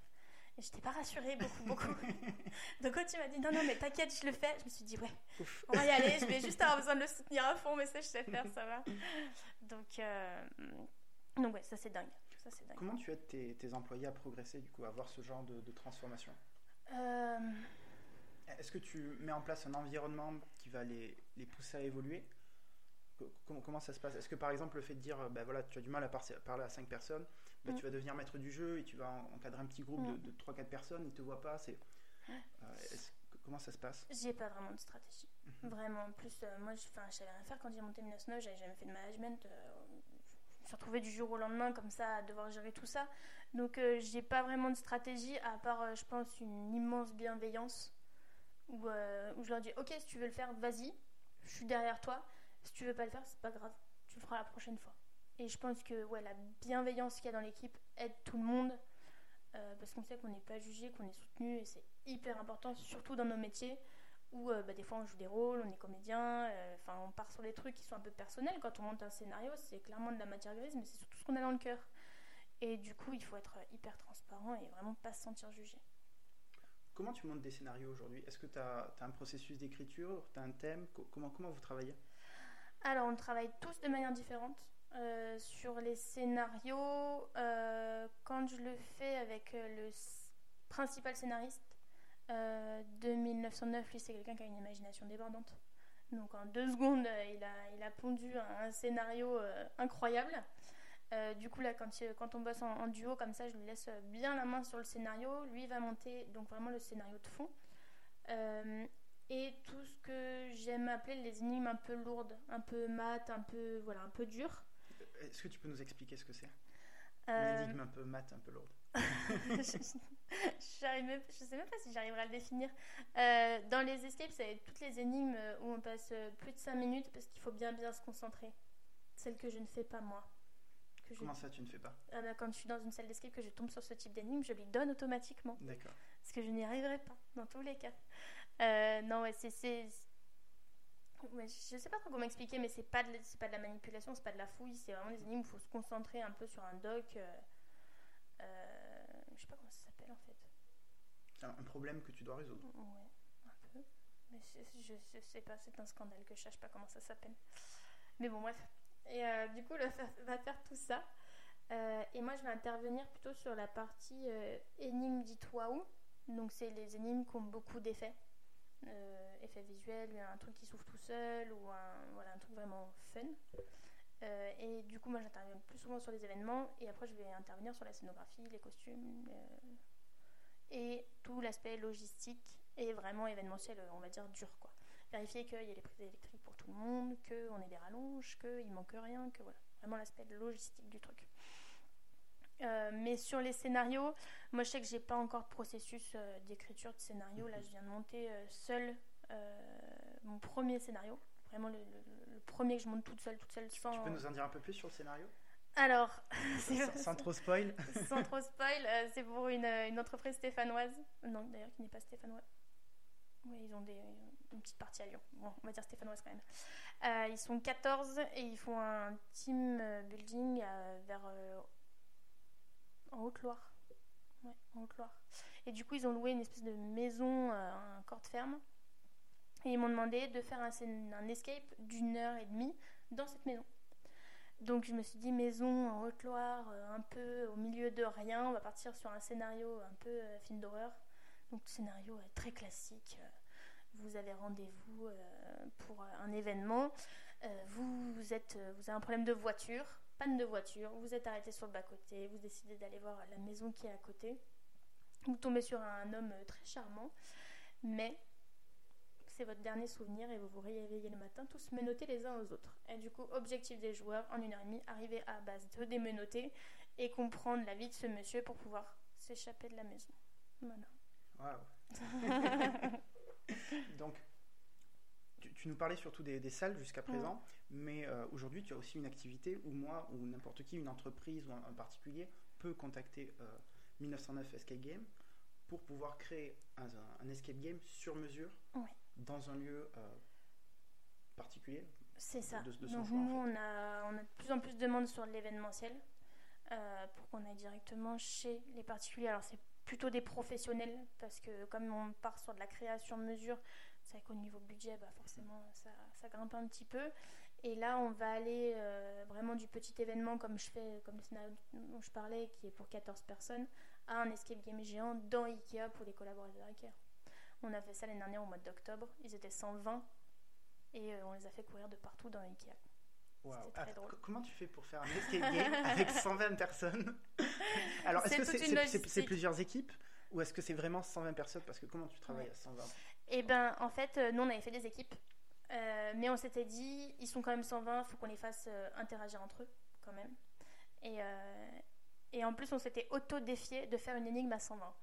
Et je n'étais pas rassurée beaucoup, beaucoup. Donc quand tu m'as dit non, non, mais t'inquiète, je le fais, je me suis dit ouais, on va y aller, je vais juste avoir besoin de le soutenir à fond, mais ça je sais faire, ça va. Donc, euh, donc ouais, ça c'est dingue. Ça, dingue. Comment tu aides tes, tes, employés à progresser, du coup, à avoir ce genre de, de transformation euh... Est-ce que tu mets en place un environnement qui va les, les pousser à évoluer comment, comment, ça se passe? Est-ce que par exemple le fait de dire ben voilà, tu as du mal à parler à 5 personnes, bah, tu vas devenir maître du jeu et tu vas encadrer un petit groupe de, 3-4 mm. personnes, ils ne te voient pas. C'est, euh, comment ça se passe? J'ai pas vraiment de stratégie. Mhm. Vraiment. En plus, euh, moi, je ne savais rien faire quand j'ai monté 1909, j'avais jamais fait de management. Euh, suis retrouvée du jour au lendemain comme ça à devoir gérer tout ça. Donc, j'ai pas vraiment de stratégie à part, je pense, une immense bienveillance où, où je leur dis Ok, si tu veux le faire, vas-y, je suis derrière toi. Si tu veux pas le faire, c'est pas grave, tu le feras la prochaine fois. Et je pense que ouais, la bienveillance qu'il y a dans l'équipe aide tout le monde euh, parce qu'on sait qu'on n'est pas jugé, qu'on est soutenu et c'est hyper important, surtout dans nos métiers où euh, bah, des fois on joue des rôles, on est comédien, euh, enfin on part sur des trucs qui sont un peu personnels. Quand on monte un scénario, c'est clairement de la matière grise, mais c'est surtout ce qu'on a dans le cœur. Et du coup, il faut être hyper transparent et vraiment pas se sentir jugé. Comment tu montes des scénarios aujourd'hui? Est-ce que tu as, as, un processus d'écriture? Tu as un thème? Comment, comment vous travaillez? Alors, on travaille tous de manière différente. Euh, sur les scénarios, euh, quand je le fais avec euh, le principal scénariste de 1909, lui c'est quelqu'un qui a une imagination débordante. Donc en deux secondes, il, a, il a pondu un, scénario incroyable. du coup, là, quand, quand on bosse en, duo comme ça, je lui laisse bien la main sur le scénario. Lui va monter donc vraiment le scénario de fond. et tout ce que j'aime appeler les énigmes un peu lourdes, un peu mat, un peu, voilà, un peu dures. Est-ce que tu peux nous expliquer ce que c'est? Euh... Une énigme un peu mat, un peu lourde. je ne sais même pas si j'arriverai à le définir. Euh, dans les escapes, c'est toutes les énigmes où on passe plus de 5 minutes parce qu'il faut bien bien se concentrer. Celle que je ne fais pas moi. Comment ça, tu ne fais pas? Ah bah, Quand je suis dans une salle d'escape, que je tombe sur ce type d'énigme, je lui donne automatiquement. D'accord. Parce que je n'y arriverai pas, dans tous les cas. Euh, non, ouais, c'est je sais pas trop comment expliquer, mais c'est pas de, pas de la manipulation, c'est pas de la fouille, c'est vraiment des énigmes où il faut se concentrer un peu sur un doc. Euh, euh, je sais pas comment ça s'appelle en fait. Un problème que tu dois résoudre. Ouais, un peu. Mais je, sais pas, c'est un scandale que je sache pas comment ça s'appelle. Mais bon, bref. Et euh, du coup, le va faire tout ça. et moi, je vais intervenir plutôt sur la partie énigme dit waouh. Donc, c'est les énigmes qui ont beaucoup d'effets. Euh, effet visuel, un truc qui s'ouvre tout seul ou un, un truc vraiment fun. Euh, et du coup, moi j'interviens plus souvent sur les événements et après je vais intervenir sur la scénographie, les costumes euh, et tout l'aspect logistique et vraiment événementiel, on va dire dur quoi. Vérifier qu'il y a les prises électriques pour tout le monde, qu'on ait des rallonges, qu'il manque rien, que voilà, vraiment l'aspect logistique du truc. Euh, mais sur les scénarios, moi je sais que j'ai pas encore de processus euh, d'écriture de scénario. Là, je viens de monter euh, seul mon premier scénario, vraiment le, premier que je monte toute seule, toute seule. Sans... Tu peux nous en dire un peu plus sur le scénario? Alors, sans, trop spoil. sans trop spoil, c'est pour une, une, entreprise stéphanoise. Non, d'ailleurs, qui n'est pas stéphanoise. Oui, ils ont des, une petite partie à Lyon. Bon, on va dire stéphanoise quand même. ils sont 14 et ils font un team building vers en Haute-Loire. Ouais, en Haute-Loire. Et du coup, ils ont loué une espèce de maison, euh, un corps de ferme. Et ils m'ont demandé de faire un, un escape d'une heure et demie dans cette maison. Donc je me suis dit maison en Haute-Loire, euh, un peu au milieu de rien. On va partir sur un scénario un peu euh, film d'horreur. Donc scénario très classique. vous avez rendez-vous pour un événement, vous, vous avez un problème de voiture, panne de voiture, vous êtes arrêté sur le bas-côté, vous décidez d'aller voir la maison qui est à côté. Vous tombez sur un homme très charmant, mais c'est votre dernier souvenir et vous vous réveillez le matin tous menottés les uns aux autres. Et du coup, objectif des joueurs, en une heure et demie, arriver à base de démenoter et comprendre la vie de ce monsieur pour pouvoir s'échapper de la maison. Voilà. Donc, tu, nous parlais surtout des, salles jusqu'à présent, mais euh, aujourd'hui, tu as aussi une activité où moi, ou n'importe qui, une entreprise ou un, particulier, peut contacter 1909 euh, Escape Game pour pouvoir créer un, escape game sur mesure dans un lieu euh, particulier. C'est ça. Donc nous, on, a, on a de plus en plus de demandes sur l'événementiel pour qu'on aille directement chez les particuliers. Alors c'est plutôt des professionnels parce que comme on part sur de la création mesure, c'est vrai qu'au niveau budget, bah forcément, ça, ça, grimpe un petit peu. Et là, on va aller euh, vraiment du petit événement comme je fais, comme le scénario dont je parlais, qui est pour 14 personnes, à un escape game géant dans Ikea pour les collaborateurs Ikea. On a fait ça l'année dernière au mois d'octobre. Ils étaient 120 et euh, on les a fait courir de partout dans Ikea. Wow. Très drôle. Comment tu fais pour faire un escape game avec 120 personnes? Alors, est-ce que c'est plusieurs équipes ou est-ce que c'est vraiment 120 personnes? Parce que comment tu travailles à 120 et eh ben, en fait, euh, nous, on avait fait des équipes. Euh, mais on s'était dit, ils sont quand même 120, il faut qu'on les fasse euh, interagir entre eux, quand même. Et, et en plus, on s'était auto-défié de faire une énigme à 120.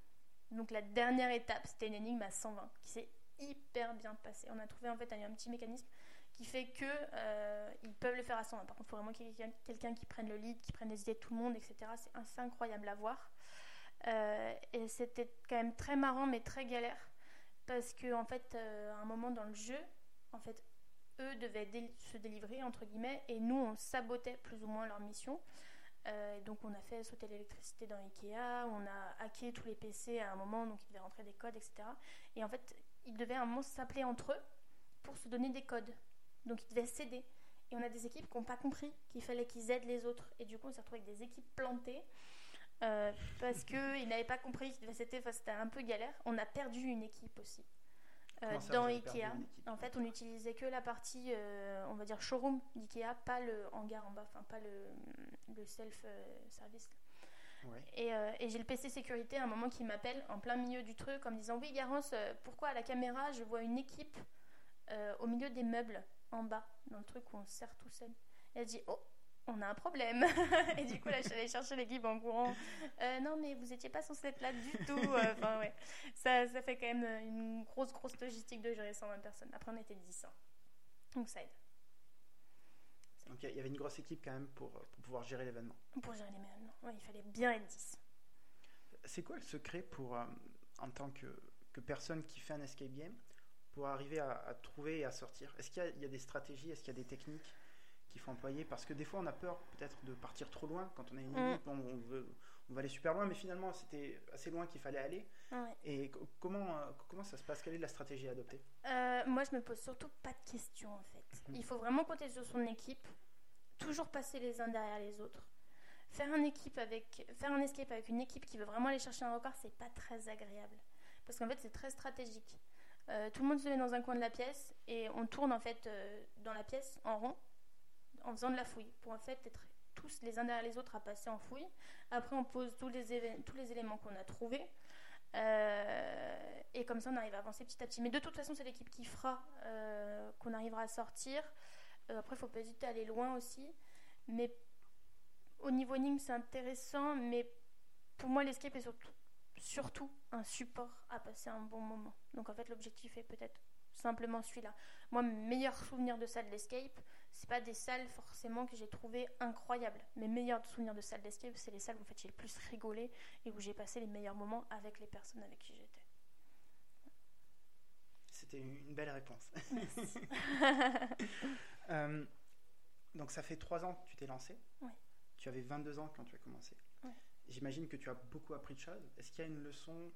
Donc la dernière étape, c'était une énigme à 120, qui s'est hyper bien passée. On a trouvé en fait un, petit mécanisme qui fait que ils peuvent le faire à 120. Par contre, il faut vraiment qu'il y ait quelqu'un qui prenne le lead, qui prenne les idées de tout le monde, etc. C'est incroyable à voir. et c'était quand même très marrant, mais très galère parce que en fait, euh, à un moment dans le jeu, en fait, eux devaient se délivrer entre guillemets, et nous on sabotait plus ou moins leur mission. Euh, donc on a fait sauter l'électricité dans Ikea, on a hacké tous les PC à un moment, donc ils devaient rentrer des codes, etc. Et en fait, ils devaient à un moment s'appeler entre eux pour se donner des codes. Donc ils devaient céder. Et on a des équipes qui n'ont pas compris qu'il fallait qu'ils aident les autres. Et du coup, on s'est retrouvé avec des équipes plantées euh, parce qu'ils n'avaient pas compris que c'était un peu galère. On a perdu une équipe aussi. Euh, dans Ikea. En fait, on n'utilisait que la partie, euh, on va dire, showroom d'Ikea, pas le hangar en bas, enfin, pas le, le self-service. Et, et j'ai le PC sécurité à un moment qui m'appelle en plein milieu du truc en me disant Oui, Garance, pourquoi à la caméra je vois une équipe au milieu des meubles en bas, dans le truc où on se sert tout seul? Elle dit Oh, on a un problème. et du coup, là, je suis allée chercher l'équipe en courant. Euh, non, mais vous n'étiez pas censé être là du tout. Euh, enfin, ouais. Ça, ça, fait quand même une grosse, grosse logistique de gérer 120 personnes. Après, on était 10. Hein. Donc, ça aide. Donc, il y avait une grosse équipe quand même pour, pouvoir gérer l'événement. Pour gérer l'événement. Il fallait bien être 10. C'est quoi le secret pour, euh, en tant que, que, personne qui fait un escape game, pour arriver à, trouver et à sortir? Est-ce qu'il y, y, a des stratégies? Est-ce qu'il y a des techniques? Qu'il faut employer parce que des fois on a peur peut-être de partir trop loin quand on est une mm. équipe, on, veut, on va aller super loin, mais finalement c'était assez loin qu'il fallait aller. Et comment, euh, comment ça se passe? Quelle est la stratégie à adopter? Euh, Moi je me pose surtout pas de questions en fait. Mm-hmm. Il faut vraiment compter sur son équipe, toujours passer les uns derrière les autres. Faire un, équipe avec, faire un escape avec une équipe qui veut vraiment aller chercher un record, c'est pas très agréable. Parce qu'en fait c'est très stratégique. Euh, tout le monde se met dans un coin de la pièce et on tourne en fait dans la pièce en rond en faisant de la fouille, pour en fait être tous les uns derrière les autres à passer en fouille. Après, on pose tous les, éléments qu'on a trouvés. Euh, et comme ça, on arrive à avancer petit à petit. Mais de toute façon, c'est l'équipe qui fera euh, qu'on arrivera à sortir. Euh, après, il ne faut pas hésiter à aller loin aussi. Mais au niveau énigme, c'est intéressant. Mais pour moi, l'escape est surtout, surtout un support à passer un bon moment. Donc en fait, l'objectif est peut-être simplement celui-là. Moi, meilleur souvenir de ça de l'escape, c'est pas des salles forcément que j'ai trouvé incroyables. Mes meilleurs souvenirs de salles d'escape, c'est les salles où en fait, j'ai le plus rigolé et où j'ai passé les meilleurs moments avec les personnes avec qui j'étais. C'était une belle réponse. euh, donc ça fait trois ans que tu t'es lancé. Oui. Tu avais 22 ans quand tu as commencé. Oui. J'imagine que tu as beaucoup appris de choses. Est-ce qu'il y a une leçon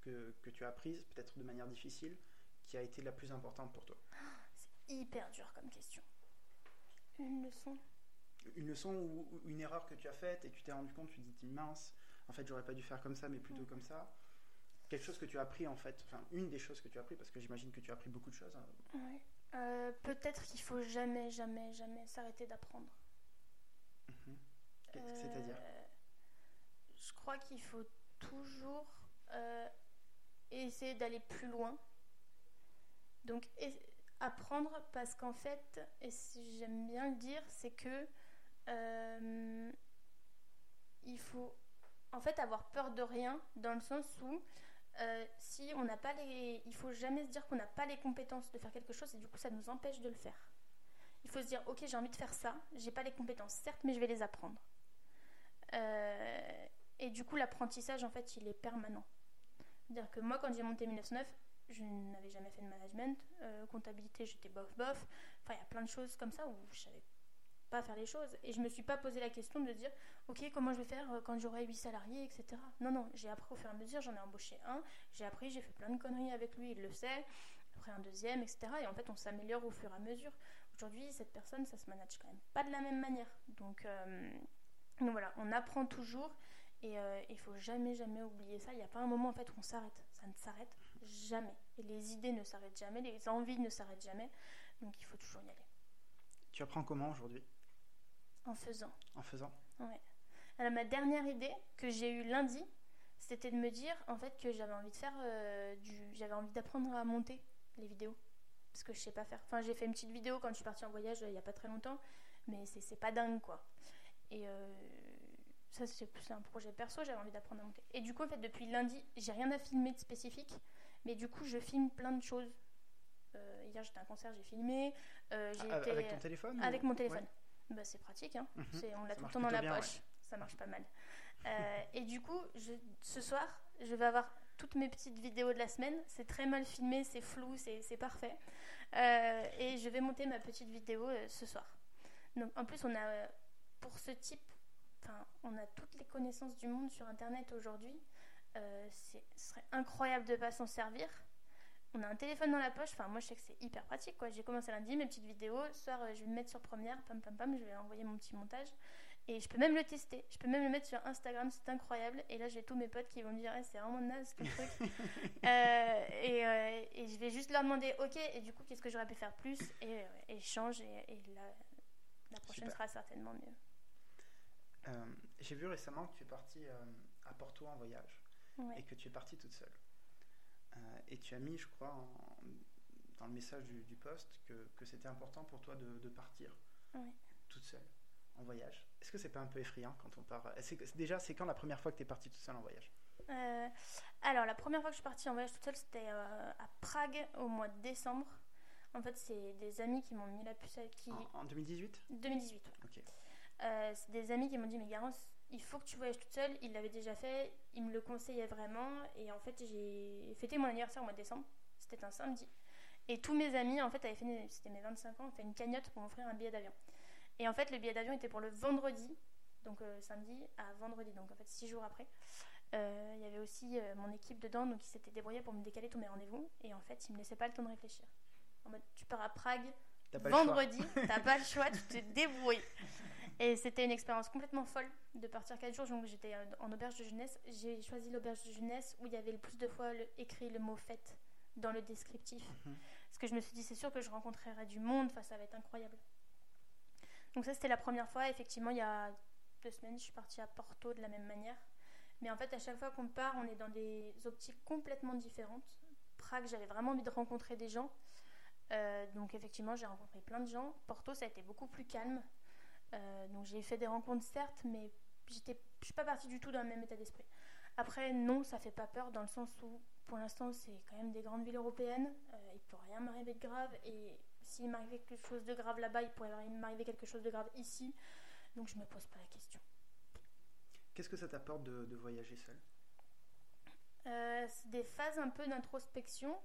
que, que tu as apprise, peut-être de manière difficile, qui a été la plus importante pour toi? C'est hyper dur comme question. Une leçon? Une leçon ou une erreur que tu as faite et tu t'es rendu compte, tu te dis mince, en fait j'aurais pas dû faire comme ça, mais plutôt comme ça. quelque chose que tu as appris en fait, enfin une des choses que tu as appris, parce que j'imagine que tu as appris beaucoup de choses. hein. Ouais. Euh, Peut-être qu'il faut jamais, jamais, jamais s'arrêter d'apprendre. Mhm. C'est-à-dire? Euh, Je crois qu'il faut toujours euh, essayer d'aller plus loin. Donc apprendre parce qu'en fait, et si j'aime bien le dire, c'est que euh, il faut en fait avoir peur de rien dans le sens où euh, si on n'a pas les, il faut jamais se dire qu'on n'a pas les compétences de faire quelque chose et du coup ça nous empêche de le faire. Il faut se dire ok j'ai envie de faire ça, j'ai pas les compétences certes mais je vais les apprendre. Euh, et du coup, l'apprentissage, en fait, il est permanent. C'est-à-dire que moi, quand j'ai monté 1909, je n'avais jamais fait de management. Euh, comptabilité, j'étais bof-bof. Enfin, il y a plein de choses comme ça où je savais pas faire les choses. Et je me suis pas posé la question de dire, OK, comment je vais faire euh, quand j'aurai 8 salariés, etc. Non, non, j'ai appris au fur et à mesure. J'en ai embauché un. J'ai appris, j'ai fait plein de conneries avec lui, il le sait. Après un deuxième, etc. Et en fait, on s'améliore au fur et à mesure. Aujourd'hui, cette personne, ça se manage quand même pas de la même manière. Donc, euh, voilà, on apprend toujours et euh, il faut jamais, jamais oublier ça. Il n'y a pas un moment en fait où on s'arrête. Ça ne s'arrête jamais. Et les idées ne s'arrêtent jamais, les envies ne s'arrêtent jamais. Donc il faut toujours y aller. Tu apprends comment aujourd'hui? En faisant. En faisant? Ouais. Alors ma dernière idée que j'ai eue lundi, c'était de me dire en fait que j'avais envie de faire euh, du. J'avais envie d'apprendre à monter les vidéos. Parce que je sais pas faire. Enfin, j'ai fait une petite vidéo quand je suis partie en voyage euh, il y a pas très longtemps, mais c'est pas dingue quoi. Et euh, ça, c'est un projet perso, j'avais envie d'apprendre à monter. Et du coup, en fait, depuis lundi, j'ai rien à filmer de spécifique, mais du coup, je filme plein de choses. Euh, hier, j'étais à un concert, j'ai filmé. Euh, j'ai Ah, été- Avec ton téléphone ou- avec mon téléphone. Ouais. Bah, c'est pratique, hein. Mhm. On l'a tout le temps dans la bien, poche. Ça marche pas mal. Euh, et du coup, je- ce soir, je vais avoir toutes mes petites vidéos de la semaine. C'est très mal filmé, c'est flou, c'est parfait. Euh, et je vais monter ma petite vidéo euh, ce soir. Donc, en plus, on a, euh, pour ce type, on a toutes les connaissances du monde sur Internet aujourd'hui. Euh, ce serait incroyable de pas s'en servir. On a un téléphone dans la poche. Enfin, moi, je sais que c'est hyper pratique. quoi. J'ai commencé lundi mes petites vidéos. Ce soir, euh, je vais me mettre sur Première. Pam, pam, pam. Je vais envoyer mon petit montage. Et je peux même le tester. Je peux même le mettre sur Instagram. C'est incroyable. Et là, j'ai tous mes potes qui vont me dire Eh, c'est vraiment naze ton truc. Euh, et, euh, et je vais juste leur demander Ok, et du coup, qu'est-ce que j'aurais pu faire plus? Et, et je change. Et, et la, la prochaine Super. sera certainement mieux. J'ai vu récemment que tu es partie euh, à Porto en voyage Ouais. et que tu es partie toute seule. Euh, et tu as mis, je crois, en- dans le message du, du post que, que c'était important pour toi de, de partir Ouais. toute seule en voyage. Est-ce que c'est pas un peu effrayant quand on part que- Déjà, c'est quand la première fois que tu es partie toute seule en voyage? Euh, alors, la première fois que je suis partie en voyage toute seule, c'était euh, à Prague au mois de décembre. En fait, c'est des amis qui m'ont mis la puce à qui. en, en 2018 2018. ouais. Ok. Euh, c'est des amis qui m'ont dit Mais Garance, il faut que tu voyages toute seule. Ils l'avaient déjà fait, ils me le conseillaient vraiment. Et en fait, j'ai fêté mon anniversaire au mois de décembre. C'était un samedi. Et tous mes amis, en fait, avaient fait, c'était mes 25 ans, ont fait une cagnotte pour m'offrir un billet d'avion. Et en fait, le billet d'avion était pour le vendredi, donc euh, samedi à vendredi, donc en fait, six jours après. Euh, Il y avait aussi euh, mon équipe dedans, donc ils s'étaient débrouillés pour me décaler tous mes rendez-vous. Et en fait, ils me laissaient pas le temps de réfléchir. En mode, tu pars à Prague, Pas vendredi, t'as pas le choix, tu te débrouilles. Et c'était une expérience complètement folle de partir 4 jours. Donc j'étais euh, en auberge de jeunesse. J'ai choisi l'auberge de jeunesse où il y avait le plus de fois le- écrit le mot fête dans le descriptif. Mhm. Parce que je me suis dit, c'est sûr que je rencontrerai du monde, enfin, ça va être incroyable. Donc ça, c'était la première fois. Effectivement, il y a deux semaines, je suis partie à Porto de la même manière. Mais en fait, à chaque fois qu'on part, on est dans des optiques complètement différentes. Prague, j'avais vraiment envie de rencontrer des gens. Euh, donc effectivement, j'ai rencontré plein de gens. Porto, ça a été beaucoup plus calme. Euh, donc j'ai fait des rencontres, certes, mais j'étais, je suis pas partie du tout dans le même état d'esprit. Après, non, ça fait pas peur dans le sens où, pour l'instant, c'est quand même des grandes villes européennes. Euh, il peut rien m'arriver de grave. Et s'il m'arrivait quelque chose de grave là-bas, il pourrait m'arriver quelque chose de grave ici. Donc je me pose pas la question. Qu'est-ce que ça t'apporte de, de voyager seule? Euh, c'est des phases un peu d'introspection.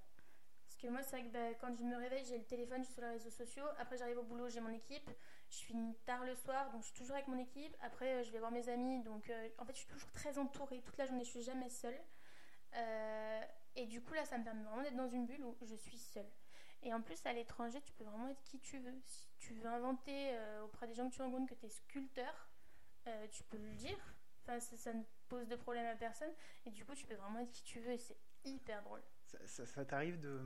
Parce que moi, c'est vrai que bah, quand je me réveille, j'ai le téléphone, je suis sur les réseaux sociaux. Après, j'arrive au boulot, j'ai mon équipe. Je finis tard le soir, donc je suis toujours avec mon équipe. Après, euh, je vais voir mes amis. Donc, euh, en fait, je suis toujours très entourée. Toute la journée, je suis jamais seule. Euh, et du coup, là, ça me permet vraiment d'être dans une bulle où je suis seule. Et en plus, à l'étranger, tu peux vraiment être qui tu veux. Si tu veux inventer auprès des gens que tu rencontres que tu es sculpteur, tu peux le dire. Enfin, ça, ça ne poses de problème à personne. Et du coup, tu peux vraiment être qui tu veux et c'est hyper drôle. Ça, ça, t'arrive de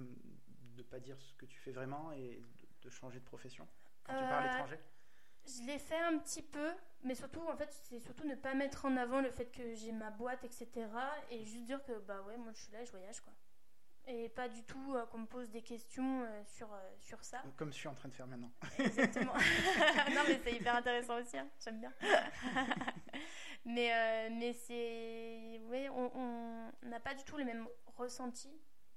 ne pas dire ce que tu fais vraiment et de, changer de profession quand tu pars à l'étranger je l'ai fait un petit peu, mais surtout, en fait, c'est surtout ne pas mettre en avant le fait que j'ai ma boîte, etc. Et juste dire que, bah ouais, moi je suis là, je voyage, quoi. Et pas du tout euh, qu'on me pose des questions euh, sur, euh, sur ça. Comme je suis en train de faire maintenant. Exactement. non, mais c'est hyper intéressant aussi, hein. j'aime bien. mais mais c'est. Oui, on n'a pas du tout le même ressenti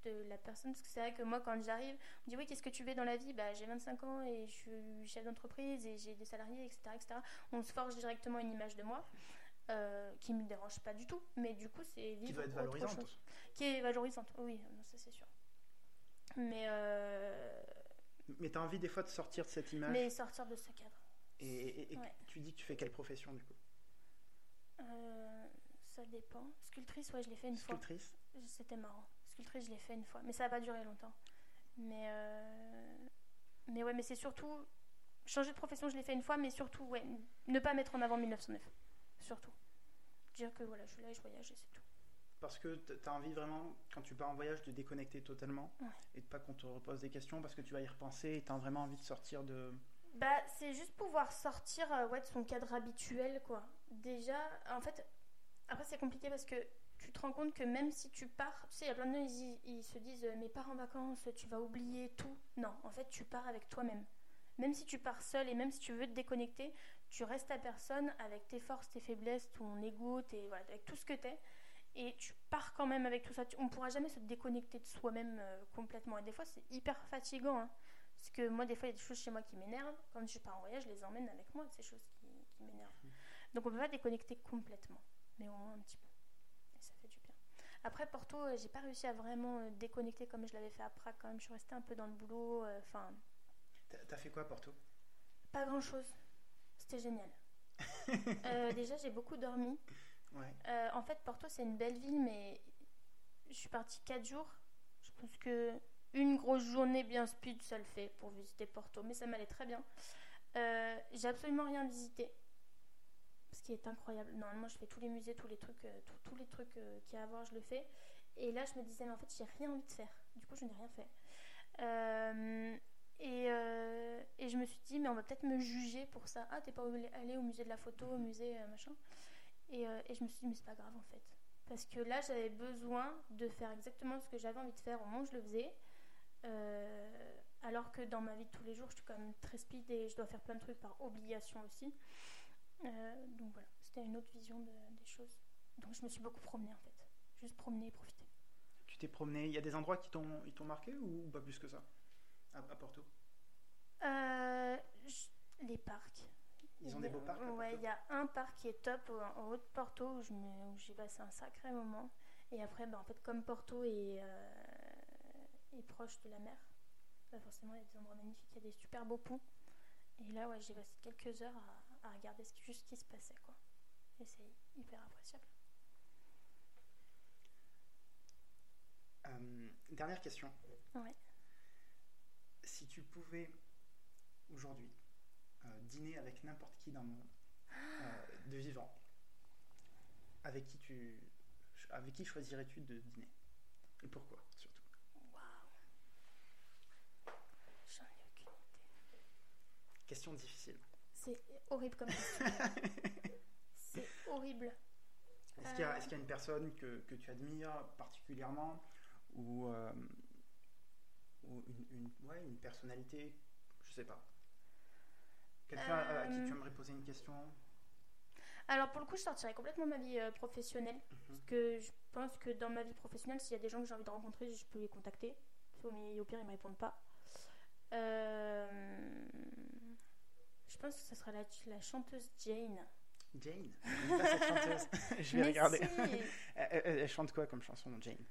de la personne. Parce que c'est vrai que moi, quand j'arrive, on me dit oui, qu'est-ce que tu fais dans la vie? Bah, J'ai 25 ans et je suis chef d'entreprise et j'ai des salariés, etc., etc. On se forge directement une image de moi. Euh, qui me dérange pas du tout, mais du coup, c'est vivre. Qui doit être valorisante. Qui est valorisante, oui, ça c'est sûr. Mais. Euh... Mais tu as envie des fois de sortir de cette image? Mais sortir de ce cadre. Et, tu dis que tu fais quelle profession du coup? Euh, Ça dépend. Sculptrice, ouais, je l'ai fait une fois. Sculptrice? C'était marrant je l'ai fait une fois, mais ça n'a pas duré longtemps. Mais, euh, mais ouais, mais c'est surtout. Changer de profession, je l'ai fait une fois, mais surtout, ouais, ne pas mettre en avant 1909. Surtout. Dire que voilà, je suis là et je voyage et c'est tout. Parce que tu as envie vraiment, quand tu pars en voyage, de déconnecter totalement et de pas qu'on te repose des questions parce que tu vas y repenser et tu as vraiment envie de sortir de. Bah, c'est juste pouvoir sortir euh, ouais, de son cadre habituel, quoi. Déjà, en fait, après, c'est compliqué parce que tu te rends compte que même si tu pars, tu sais, il y a plein de gens, ils, ils, se disent Mais pars en vacances, tu vas oublier tout. Non, en fait, tu pars avec toi-même. Même si tu pars seul et même si tu veux te déconnecter, tu restes à personne avec tes forces, tes faiblesses, ton ego, tes, voilà, avec tout ce que tu es. Et tu pars quand même avec tout ça. On ne pourra jamais se déconnecter de soi-même euh, complètement. Et des fois, c'est hyper fatigant. Hein. Parce que moi, des fois, il y a des choses chez moi qui m'énervent. Quand je pars en voyage, je les emmène avec moi, ces choses qui, qui m'énervent. Mmh. Donc, on ne peut pas déconnecter complètement, mais au moins un petit peu. Après Porto, euh, j'ai pas réussi à vraiment euh, déconnecter comme je l'avais fait à Prague quand même. Je suis restée un peu dans le boulot. Euh, enfin. T'as fait quoi à Porto? Pas grand chose. C'était génial. déjà, j'ai beaucoup dormi. en fait, Porto, c'est une belle ville, mais je suis partie 4 jours. Je pense que une grosse journée bien speed, ça le fait pour visiter Porto, mais ça m'allait très bien. j'ai absolument rien visité qui est incroyable. Normalement, je fais tous les musées, tous les trucs, euh, tous les trucs euh, qu'il y a à voir, je le fais. Et là, je me disais, mais en fait, j'ai rien envie de faire. Du coup, je n'ai rien fait. Euh, et, et, je me suis dit, mais on va peut-être me juger pour ça. Ah, t'es pas allé au musée de la photo, au musée machin. Et, et, je me suis dit, mais c'est pas grave en fait. Parce que là, j'avais besoin de faire exactement ce que j'avais envie de faire au moment où je le faisais. alors que dans ma vie de tous les jours, je suis quand même très speed et je dois faire plein de trucs par obligation aussi. Euh, donc voilà, c'était une autre vision des choses. Donc je me suis beaucoup promenée en fait. Juste promener et profiter. Tu t'es promené, il y a des endroits qui t'ont marqué ou pas plus que ça? À, Porto? Euh, Les parcs. Ils ont des beaux parcs Ouais, il y a un parc qui est top en haut de Porto où j'ai passé un sacré moment. Et après, bah, en fait, comme Porto est, euh, est proche de la mer, bah, forcément, il y a des endroits magnifiques, il y a des super beaux ponts. Et là, ouais, j'ai passé quelques heures à, à regarder ce qui, juste ce qui se passait. Quoi. Et c'est hyper appréciable. Euh, dernière question. Ouais. Si tu pouvais aujourd'hui euh, dîner avec n'importe qui dans le monde, euh, de vivant, avec qui tu, avec qui choisirais-tu de dîner? Et pourquoi surtout? Waouh J'en ai aucune idée. Question difficile. C'est horrible comme question. c'est horrible. Est-ce qu'il y, y, a une personne que, que tu admires particulièrement ou, euh, ou une, une, ouais, une, personnalité Je sais pas. Quelqu'un à qui tu euh. aimerais poser une question? Alors pour le coup, je sortirais complètement ma vie euh, professionnelle. Mhm. Parce que je pense que dans ma vie professionnelle, s'il y a des gens que j'ai envie de rencontrer, je peux les contacter. Au pire, ils ne me répondent pas. Euh, pense que ce sera la, la chanteuse Jane. Jane pas cette chanteuse. Je vais regarder. elle, chante quoi comme chanson, Jane?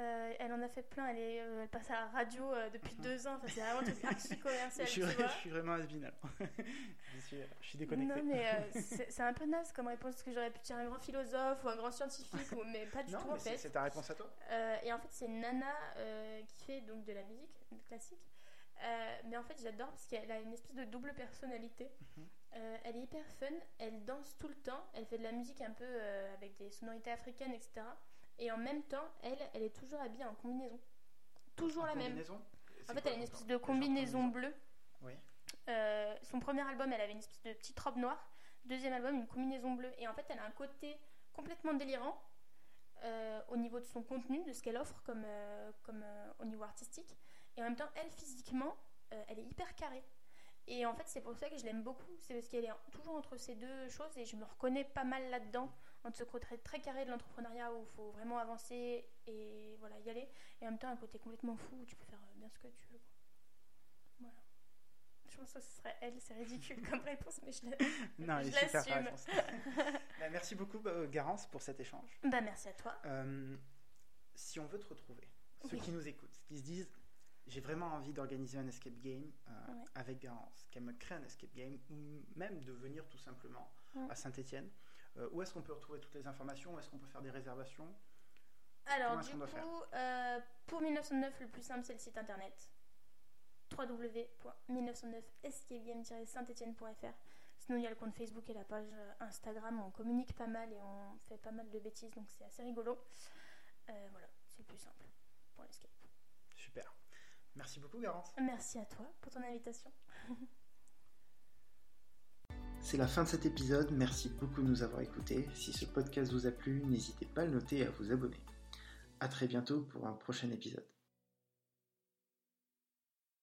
Euh, elle en a fait plein, elle, est, euh, elle passe à la radio euh, depuis mhm. deux ans, enfin, c'est vraiment un truc archi commercial. je, suis, je suis vraiment asbin je, suis, je suis déconnectée. Non, mais c'est un peu naze comme réponse, parce que j'aurais pu dire un grand philosophe ou un grand scientifique, ou, mais pas du tout en fait. C'est ta réponse à toi? Et en fait, c'est Nana qui fait donc de la musique classique. Euh, mais en fait, j'adore parce qu'elle a une espèce de double personnalité. Mhm. Euh, elle est hyper fun, elle danse tout le temps, elle fait de la musique un peu euh, avec des sonorités africaines, etc. Et en même temps, elle, elle est toujours habillée en combinaison. Toujours En la même. En fait, quoi elle a une espèce de combinaison bleue. Oui. Son premier album, elle avait une espèce de petite robe noire. Deuxième album, une combinaison bleue. Et en fait, elle a un côté complètement délirant au niveau de son contenu, de ce qu'elle offre comme, comme au niveau artistique. Et en même temps, elle, physiquement, euh, elle est hyper carrée. Et en fait, c'est pour ça que je l'aime beaucoup. C'est parce qu'elle est toujours entre ces deux choses et je me reconnais pas mal là-dedans, entre ce côté très carré de l'entrepreneuriat où il faut vraiment avancer et voilà, y aller. Et en même temps, un côté complètement fou où tu peux faire euh, bien ce que tu veux. Voilà. Je pense que ce serait elle, c'est ridicule comme réponse, mais je l'assume. réponse. Bah, merci beaucoup, euh, Garance, pour cet échange. Bah, merci à toi. Euh, si on veut te retrouver, ceux Oui. qui nous écoutent, qui se disent j'ai vraiment envie d'organiser un escape game euh, Ouais. avec Garance, qu'elle me crée un escape game, ou même de venir tout simplement Ouais. à Saint-Etienne, où est-ce qu'on peut retrouver toutes les informations? Où est-ce qu'on peut faire des réservations? Alors, du coup, euh, pour 1909, le plus simple, c'est le site internet www.1909escapegame-saint-etienne.fr. Sinon, il y a le compte Facebook et la page euh, Instagram. On communique pas mal et on fait pas mal de bêtises, donc c'est assez rigolo. Euh, voilà, c'est le plus simple pour l'escape. Super. Merci beaucoup, Garance. Merci à toi pour ton invitation. C'est la fin de cet épisode, merci beaucoup de nous avoir écoutés. Si ce podcast vous a plu, n'hésitez pas à le noter et à vous abonner. A très bientôt pour un prochain épisode.